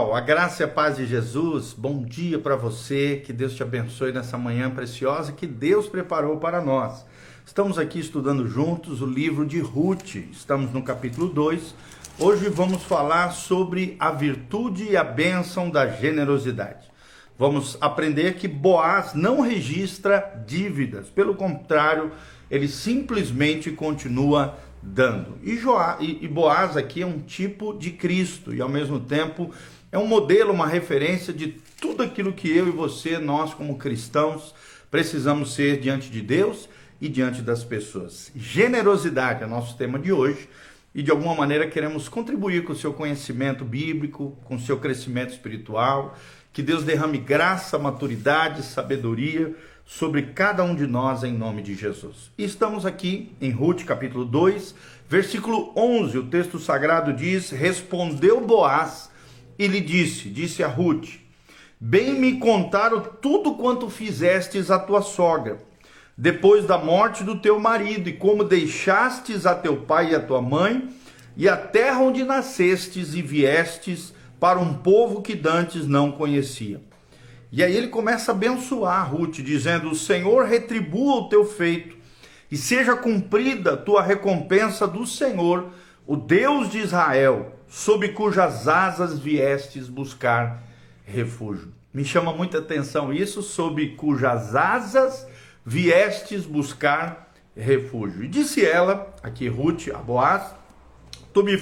pessoal, a graça e a paz de Jesus, bom dia para você, que Deus te abençoe nessa manhã preciosa que Deus preparou para nós. Estamos aqui estudando juntos o livro de Ruth, estamos no capítulo 2. Hoje vamos falar sobre a virtude e a bênção da generosidade. Vamos aprender que Boaz não registra dívidas, pelo contrário, ele simplesmente continua dando. E, Joá, e, Boaz aqui é um tipo de Cristo e ao mesmo tempo é um modelo, uma referência de tudo aquilo que eu e você, nós como cristãos, precisamos ser diante de Deus e diante das pessoas. Generosidade é nosso tema de hoje e de alguma maneira queremos contribuir com o seu conhecimento bíblico, com o seu crescimento espiritual. Que Deus derrame graça, maturidade, sabedoria sobre cada um de nós em nome de Jesus. Estamos aqui em Ruth capítulo 2, versículo 11. O texto sagrado diz: Respondeu Boaz e lhe disse: Disse a Ruth: Bem me contaram tudo quanto fizestes à tua sogra, depois da morte do teu marido, e como deixastes a teu pai e a tua mãe, e a terra onde nascestes e viestes para um povo que dantes não conhecia. E aí ele começa a abençoar Ruth, dizendo: O Senhor retribua o teu feito e seja cumprida tua recompensa do Senhor, o Deus de Israel, sob cujas asas viestes buscar refúgio. Me chama muita atenção isso, sob cujas asas viestes buscar refúgio. E disse ela, aqui Ruth, a Boaz, tu me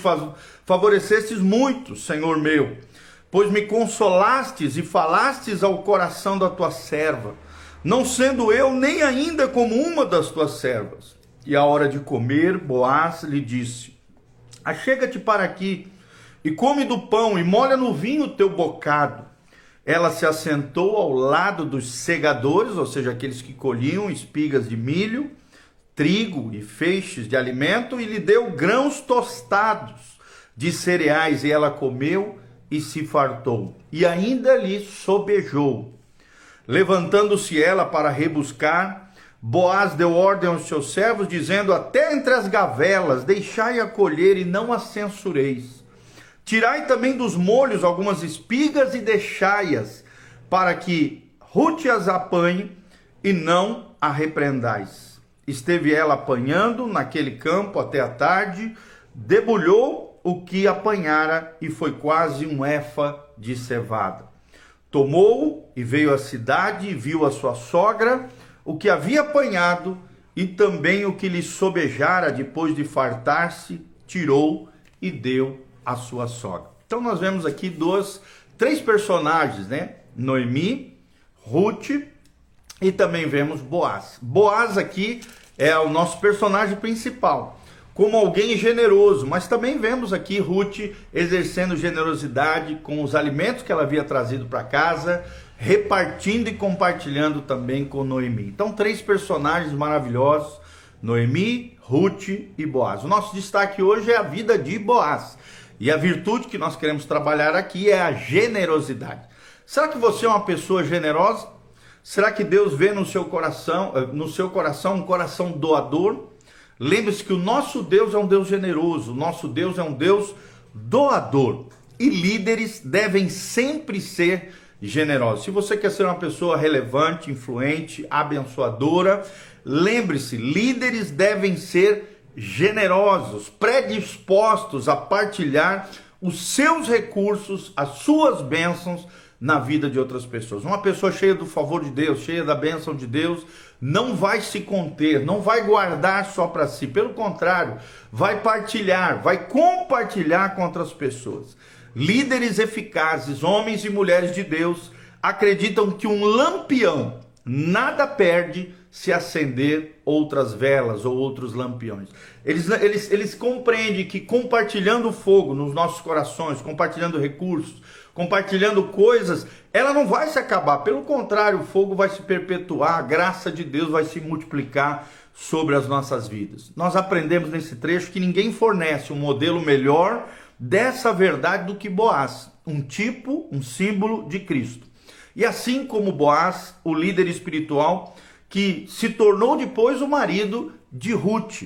favorecestes muito, Senhor meu pois me consolastes e falastes ao coração da tua serva, não sendo eu nem ainda como uma das tuas servas. E à hora de comer, Boaz lhe disse: Achega-te para aqui e come do pão e molha no vinho o teu bocado. Ela se assentou ao lado dos segadores, ou seja, aqueles que colhiam espigas de milho, trigo e feixes de alimento, e lhe deu grãos tostados de cereais, e ela comeu e se fartou, e ainda lhe sobejou. Levantando-se ela para rebuscar, Boaz deu ordem aos seus servos, dizendo: Até entre as gavelas deixai-a colher e não a censureis. Tirai também dos molhos algumas espigas e deixai-as, para que Ruth as apanhe e não a repreendais. Esteve ela apanhando naquele campo até a tarde, debulhou o que apanhara e foi quase um efa de cevada. Tomou e veio à cidade e viu a sua sogra, o que havia apanhado e também o que lhe sobejara depois de fartar-se, tirou e deu à sua sogra. Então nós vemos aqui dois, três personagens, né? Noemi, Ruth e também vemos Boaz. Boaz aqui é o nosso personagem principal como alguém generoso, mas também vemos aqui Ruth exercendo generosidade com os alimentos que ela havia trazido para casa, repartindo e compartilhando também com Noemi. Então, três personagens maravilhosos: Noemi, Ruth e Boaz. O nosso destaque hoje é a vida de Boaz. E a virtude que nós queremos trabalhar aqui é a generosidade. Será que você é uma pessoa generosa? Será que Deus vê no seu coração, eh, no seu coração um coração doador? Lembre-se que o nosso Deus é um Deus generoso, o nosso Deus é um Deus doador. E líderes devem sempre ser generosos. Se você quer ser uma pessoa relevante, influente, abençoadora, lembre-se, líderes devem ser generosos, predispostos a partilhar os seus recursos, as suas bênçãos na vida de outras pessoas. Uma pessoa cheia do favor de Deus, cheia da bênção de Deus, não vai se conter, não vai guardar só para si, pelo contrário, vai partilhar, vai compartilhar com outras pessoas. Líderes eficazes, homens e mulheres de Deus, acreditam que um lampião nada perde se acender outras velas ou outros lampiões. Eles, eles, eles compreendem que compartilhando fogo nos nossos corações, compartilhando recursos, compartilhando coisas, ela não vai se acabar. Pelo contrário, o fogo vai se perpetuar, a graça de Deus vai se multiplicar sobre as nossas vidas. Nós aprendemos nesse trecho que ninguém fornece um modelo melhor dessa verdade do que Boaz, um tipo, um símbolo de Cristo. E assim como Boaz, o líder espiritual que se tornou depois o marido de Ruth.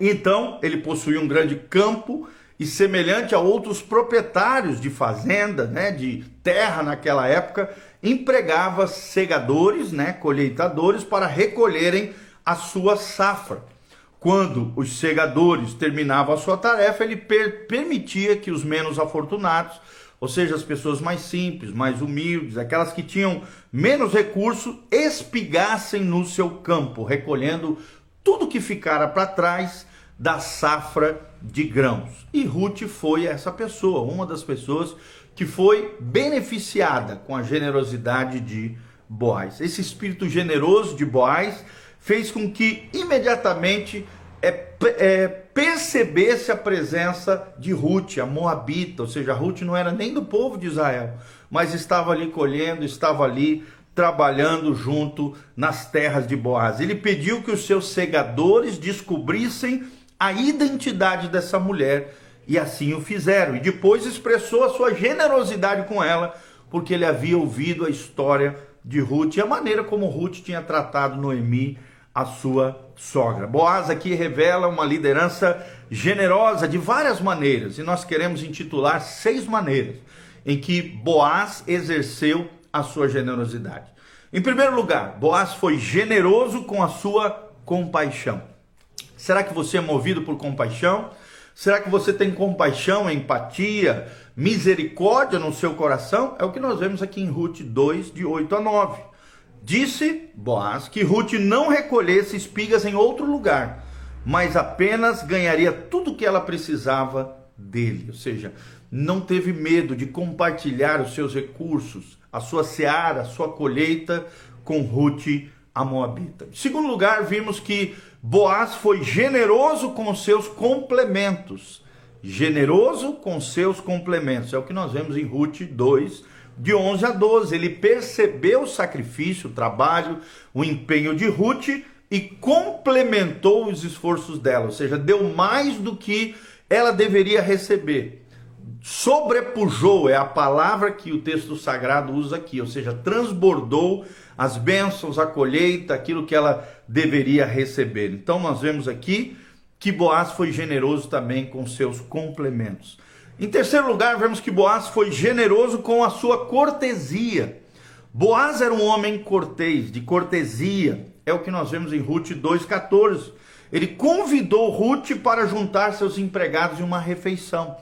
Então, ele possuía um grande campo e semelhante a outros proprietários de fazenda, né, de terra naquela época, empregava segadores, né, colheitadores para recolherem a sua safra. Quando os segadores terminavam a sua tarefa, ele per permitia que os menos afortunados, ou seja, as pessoas mais simples, mais humildes, aquelas que tinham menos recurso, espigassem no seu campo, recolhendo tudo que ficara para trás da safra de grãos. E Ruth foi essa pessoa, uma das pessoas que foi beneficiada com a generosidade de Boaz. Esse espírito generoso de Boaz fez com que imediatamente é, é, percebesse a presença de Ruth, a Moabita, ou seja, Ruth não era nem do povo de Israel, mas estava ali colhendo, estava ali trabalhando junto nas terras de Boaz. Ele pediu que os seus segadores descobrissem a identidade dessa mulher e assim o fizeram. E depois expressou a sua generosidade com ela, porque ele havia ouvido a história de Ruth e a maneira como Ruth tinha tratado Noemi a sua sogra. Boaz aqui revela uma liderança generosa de várias maneiras, e nós queremos intitular seis maneiras em que Boaz exerceu a sua generosidade. Em primeiro lugar, Boaz foi generoso com a sua compaixão. Será que você é movido por compaixão? Será que você tem compaixão, empatia, misericórdia no seu coração? É o que nós vemos aqui em Ruth 2, de 8 a 9. Disse Boaz que Ruth não recolhesse espigas em outro lugar, mas apenas ganharia tudo o que ela precisava dele. Ou seja, não teve medo de compartilhar os seus recursos, a sua seara, a sua colheita com Ruth a Moabita. Em segundo lugar, vimos que Boaz foi generoso com seus complementos. Generoso com seus complementos. É o que nós vemos em Ruth 2, de 11 a 12. Ele percebeu o sacrifício, o trabalho, o empenho de Ruth e complementou os esforços dela, ou seja, deu mais do que ela deveria receber. Sobrepujou é a palavra que o texto sagrado usa aqui, ou seja, transbordou as bênçãos, a colheita, aquilo que ela deveria receber. Então nós vemos aqui que Boaz foi generoso também com seus complementos. Em terceiro lugar, vemos que Boaz foi generoso com a sua cortesia. Boaz era um homem cortês, de cortesia. É o que nós vemos em Ruth 2,14. Ele convidou Ruth para juntar seus empregados em uma refeição.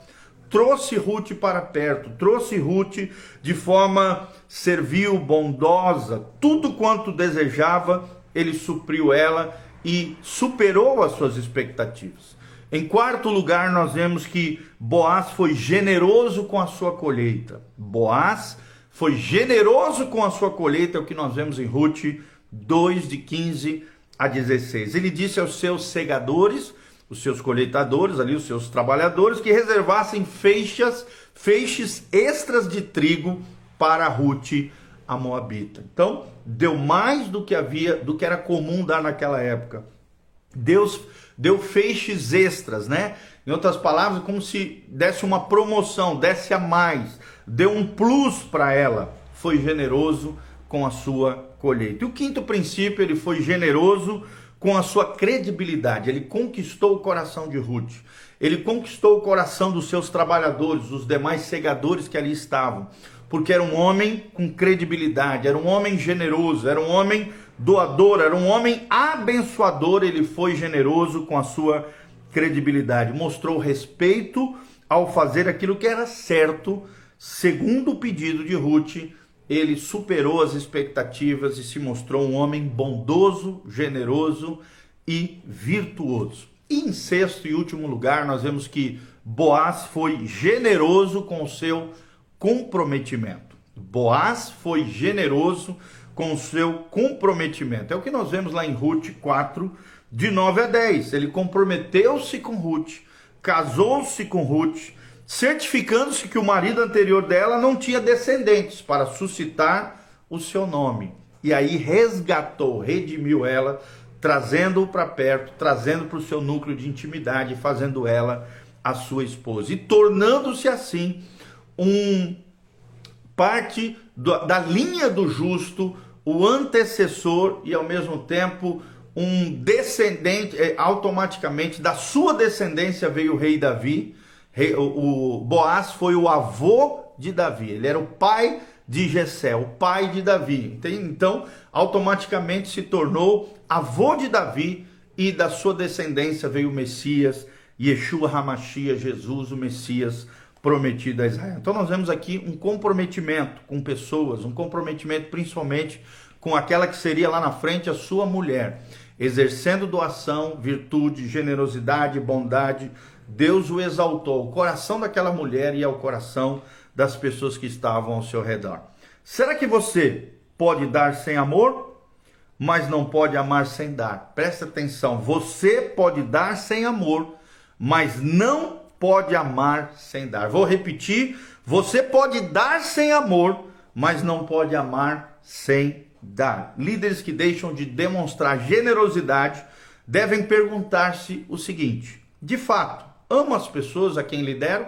Trouxe Ruth para perto, trouxe Ruth de forma servil, bondosa, tudo quanto desejava, ele supriu ela e superou as suas expectativas. Em quarto lugar, nós vemos que Boaz foi generoso com a sua colheita. Boaz foi generoso com a sua colheita, é o que nós vemos em Ruth 2, de 15 a 16. Ele disse aos seus segadores, os seus colheitadores, ali, os seus trabalhadores, que reservassem feixes, feixes extras de trigo para Ruth, a Moabita. Então, deu mais do que havia, do que era comum dar naquela época. Deus deu feixes extras, né? Em outras palavras, como se desse uma promoção, desse a mais, deu um plus para ela. Foi generoso com a sua colheita. E o quinto princípio, ele foi generoso com a sua credibilidade. Ele conquistou o coração de Ruth. Ele conquistou o coração dos seus trabalhadores, dos demais segadores que ali estavam, porque era um homem com credibilidade, era um homem generoso, era um homem doador, era um homem abençoador, ele foi generoso com a sua credibilidade, mostrou respeito ao fazer aquilo que era certo, segundo o pedido de Ruth, ele superou as expectativas e se mostrou um homem bondoso, generoso e virtuoso. Em sexto e último lugar, nós vemos que Boaz foi generoso com o seu comprometimento. Boaz foi generoso com seu comprometimento. É o que nós vemos lá em Ruth 4, de 9 a 10. Ele comprometeu-se com Ruth, casou-se com Ruth, certificando-se que o marido anterior dela não tinha descendentes para suscitar o seu nome. E aí resgatou, redimiu ela, trazendo-o para perto, trazendo para o seu núcleo de intimidade, fazendo ela a sua esposa e tornando-se assim um parte da linha do justo o antecessor e ao mesmo tempo um descendente, é, automaticamente da sua descendência veio o rei Davi, O Boaz foi o avô de Davi, ele era o pai de Jessé, o pai de Davi. Então, automaticamente se tornou avô de Davi e da sua descendência veio o Messias, Yeshua Hamashia, Jesus, o Messias prometido a Israel. Então nós vemos aqui um comprometimento com pessoas, um comprometimento principalmente com aquela que seria lá na frente a sua mulher, exercendo doação, virtude, generosidade, bondade. Deus o exaltou. O coração daquela mulher e ao coração das pessoas que estavam ao seu redor. Será que você pode dar sem amor, mas não pode amar sem dar? Presta atenção, você pode dar sem amor, mas não pode amar sem dar. Vou repetir, você pode dar sem amor, mas não pode amar sem dar. Líderes que deixam de demonstrar generosidade devem perguntar-se o seguinte: de fato, amo as pessoas a quem lidero?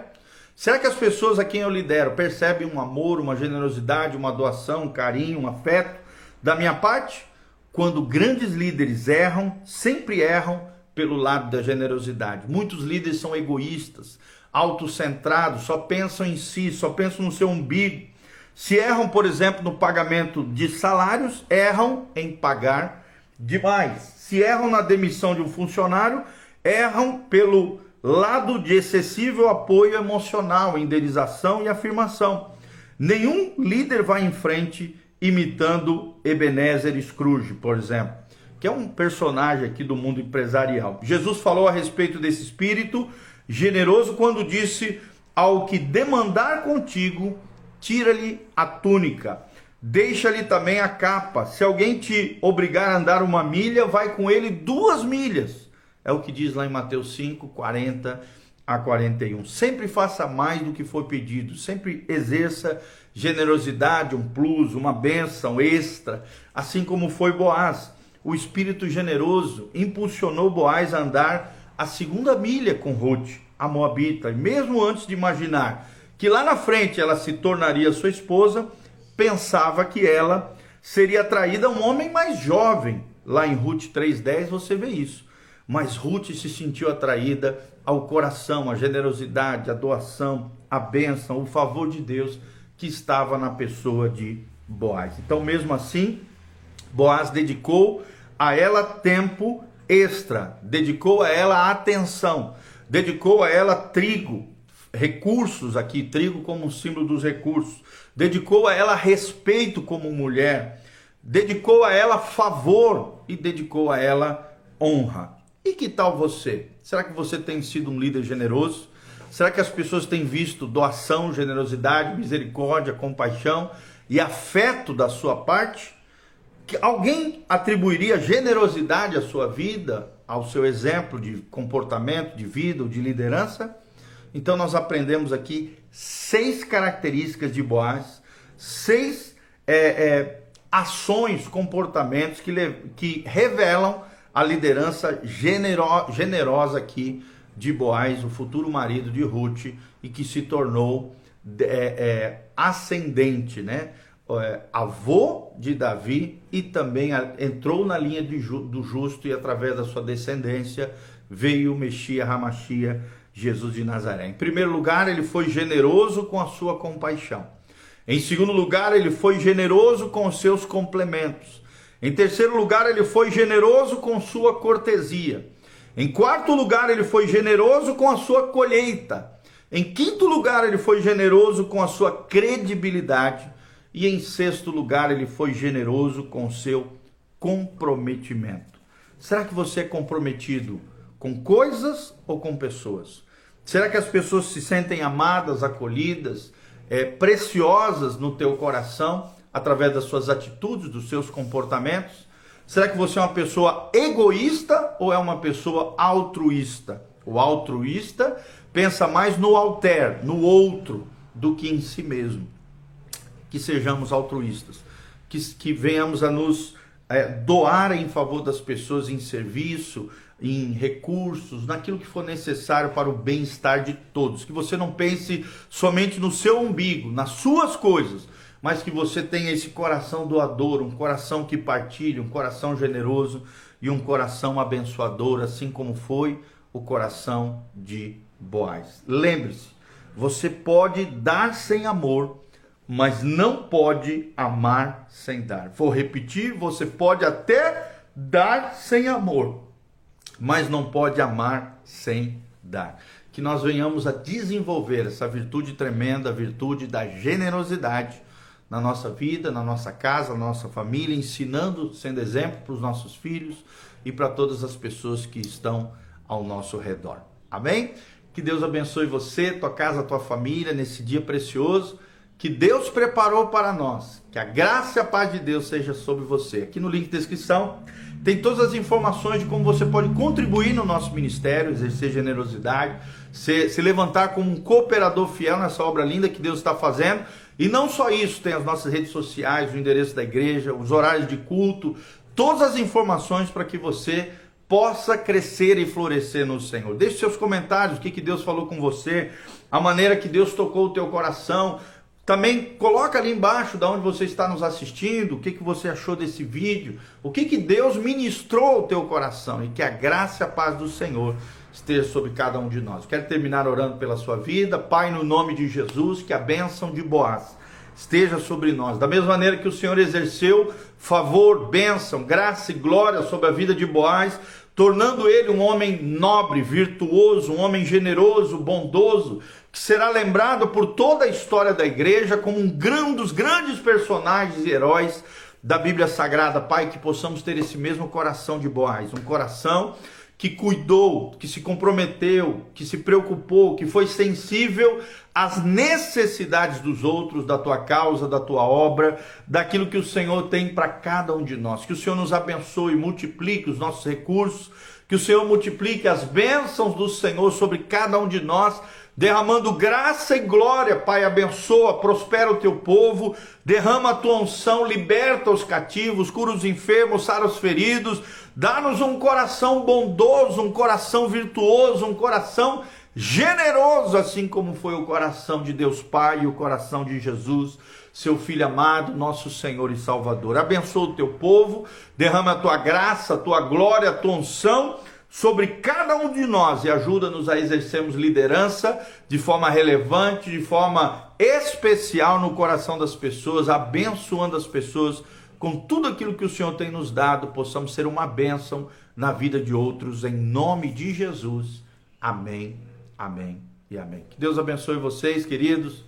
Será que as pessoas a quem eu lidero percebem um amor, uma generosidade, uma doação, um carinho, um afeto da minha parte? Quando grandes líderes erram, sempre erram pelo lado da generosidade. Muitos líderes são egoístas, autocentrados, só pensam em si, só pensam no seu umbigo. Se erram, por exemplo, no pagamento de salários, erram em pagar demais. Se erram na demissão de um funcionário, erram pelo lado de excessivo apoio emocional, indenização e afirmação. Nenhum líder vai em frente imitando Ebenezer Scrooge, por exemplo, que é um personagem aqui do mundo empresarial. Jesus falou a respeito desse espírito generoso quando disse: Ao que demandar contigo, tira-lhe a túnica, deixa-lhe também a capa. Se alguém te obrigar a andar uma milha, vai com ele duas milhas. É o que diz lá em Mateus 5, 40 a 41. Sempre faça mais do que for pedido, sempre exerça generosidade, um plus, uma bênção extra, assim como foi Boaz. O espírito generoso impulsionou Boaz a andar a segunda milha com Ruth, a Moabita, e mesmo antes de imaginar que lá na frente ela se tornaria sua esposa, pensava que ela seria atraída a um homem mais jovem. Lá em Ruth 3:10 você vê isso mas Ruth se sentiu atraída ao coração, à generosidade, à doação, à bênção, o favor de Deus que estava na pessoa de Boaz. Então, mesmo assim, Boaz dedicou a ela tempo extra, dedicou a ela atenção, dedicou a ela trigo, recursos aqui, trigo como símbolo dos recursos, dedicou a ela respeito como mulher, dedicou a ela favor e dedicou a ela honra. E que tal você? Será que você tem sido um líder generoso? Será que as pessoas têm visto doação, generosidade, misericórdia, compaixão e afeto da sua parte? Alguém atribuiria generosidade à sua vida, ao seu exemplo de comportamento, de vida ou de liderança? Então nós aprendemos aqui seis características de Boaz, seis é, é, ações, comportamentos que, que revelam a liderança genero, generosa aqui de Boaz, o futuro marido de Ruth, e que se tornou é, é, ascendente, né? É, avô de Davi e também entrou na linha do justo e através da sua descendência veio o Messias Ramachia, Jesus de Nazaré. Em primeiro lugar, ele foi generoso com a sua compaixão. Em segundo lugar, ele foi generoso com os seus complementos. Em terceiro lugar, ele foi generoso com sua cortesia. Em quarto lugar, ele foi generoso com a sua colheita. Em quinto lugar, ele foi generoso com a sua credibilidade. E em sexto lugar, ele foi generoso com seu comprometimento. Será que você é comprometido com coisas ou com pessoas? Será que as pessoas se sentem amadas, acolhidas, é, preciosas no teu coração? através das suas atitudes, dos seus comportamentos? Será que você é uma pessoa egoísta ou é uma pessoa altruísta? O altruísta pensa mais no alter, no outro, do que em si mesmo. Que sejamos altruístas, que, que venhamos a nos é, doar em favor das pessoas em serviço, em recursos, naquilo que for necessário para o bem-estar de todos. Que você não pense somente no seu umbigo, nas suas coisas, mas que você tenha esse coração doador, um coração que partilha, um coração generoso e um coração abençoador, assim como foi o coração de Boaz. Lembre-se, você pode dar sem amor, mas não pode amar sem dar. Vou repetir, você pode até dar sem amor, mas não pode amar sem dar. Que nós venhamos a desenvolver essa virtude tremenda, a virtude da generosidade na nossa vida, na nossa casa, na nossa família, ensinando, sendo exemplo para os nossos filhos e para todas as pessoas que estão ao nosso redor. Amém? Que Deus abençoe você, tua casa, tua família nesse dia precioso que Deus preparou para nós. Que a graça e a paz de Deus seja sobre você. Aqui no link de descrição tem todas as informações de como você pode contribuir no nosso ministério, exercer generosidade, se, se levantar como um cooperador fiel nessa obra linda que Deus está fazendo. E não só isso, tem as nossas redes sociais, o endereço da igreja, os horários de culto, todas as informações para que você possa crescer e florescer no Senhor. Deixe seus comentários, o que, que Deus falou com você, a maneira que Deus tocou o teu coração. Também coloca ali embaixo de onde você está nos assistindo, o que, que você achou desse vídeo, o que, que Deus ministrou ao teu coração e que a graça e a paz do Senhor esteja sobre cada um de nós. Quero terminar orando pela sua vida. Pai, no nome de Jesus, que a bênção de Boaz esteja sobre nós. Da mesma maneira que o Senhor exerceu favor, bênção, graça e glória sobre a vida de Boaz, tornando ele um homem nobre, virtuoso, um homem generoso, bondoso, que será lembrado por toda a história da igreja como um dos grandes personagens e heróis da Bíblia Sagrada. Pai, que possamos ter esse mesmo coração de Boaz, um coração que cuidou, que se comprometeu, que se preocupou, que foi sensível às necessidades dos outros, da tua causa, da tua obra, daquilo que o Senhor tem para cada um de nós. Que o Senhor nos abençoe, multiplique os nossos recursos, que o Senhor multiplique as bênçãos do Senhor sobre cada um de nós derramando graça e glória, Pai, abençoa, prospera o teu povo, derrama a tua unção, liberta os cativos, cura os enfermos, sara os feridos, dá-nos um coração bondoso, um coração virtuoso, um coração generoso, assim como foi o coração de Deus Pai e o coração de Jesus, seu Filho amado, nosso Senhor e Salvador. Abençoa o teu povo, derrama a tua graça, a tua glória, a tua unção sobre cada um de nós e ajuda-nos a exercermos liderança de forma relevante, de forma especial no coração das pessoas, abençoando as pessoas com tudo aquilo que o Senhor tem nos dado, possamos ser uma bênção na vida de outros, em nome de Jesus. Amém, amém e amém. Que Deus abençoe vocês, queridos.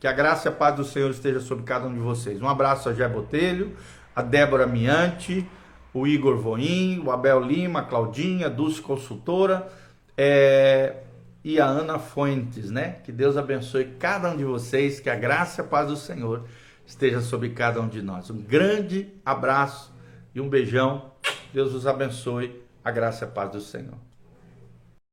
Que a graça e a paz do Senhor esteja sobre cada um de vocês. Um abraço a Jé Botelho, a Débora Miante o Igor Voim, o Abel Lima, a Claudinha, Dulce Consultora é, e a Ana Fuentes, né? Que Deus abençoe cada um de vocês, que a graça e a paz do Senhor esteja sobre cada um de nós. Um grande abraço e um beijão. Deus os abençoe. A graça e a paz do Senhor.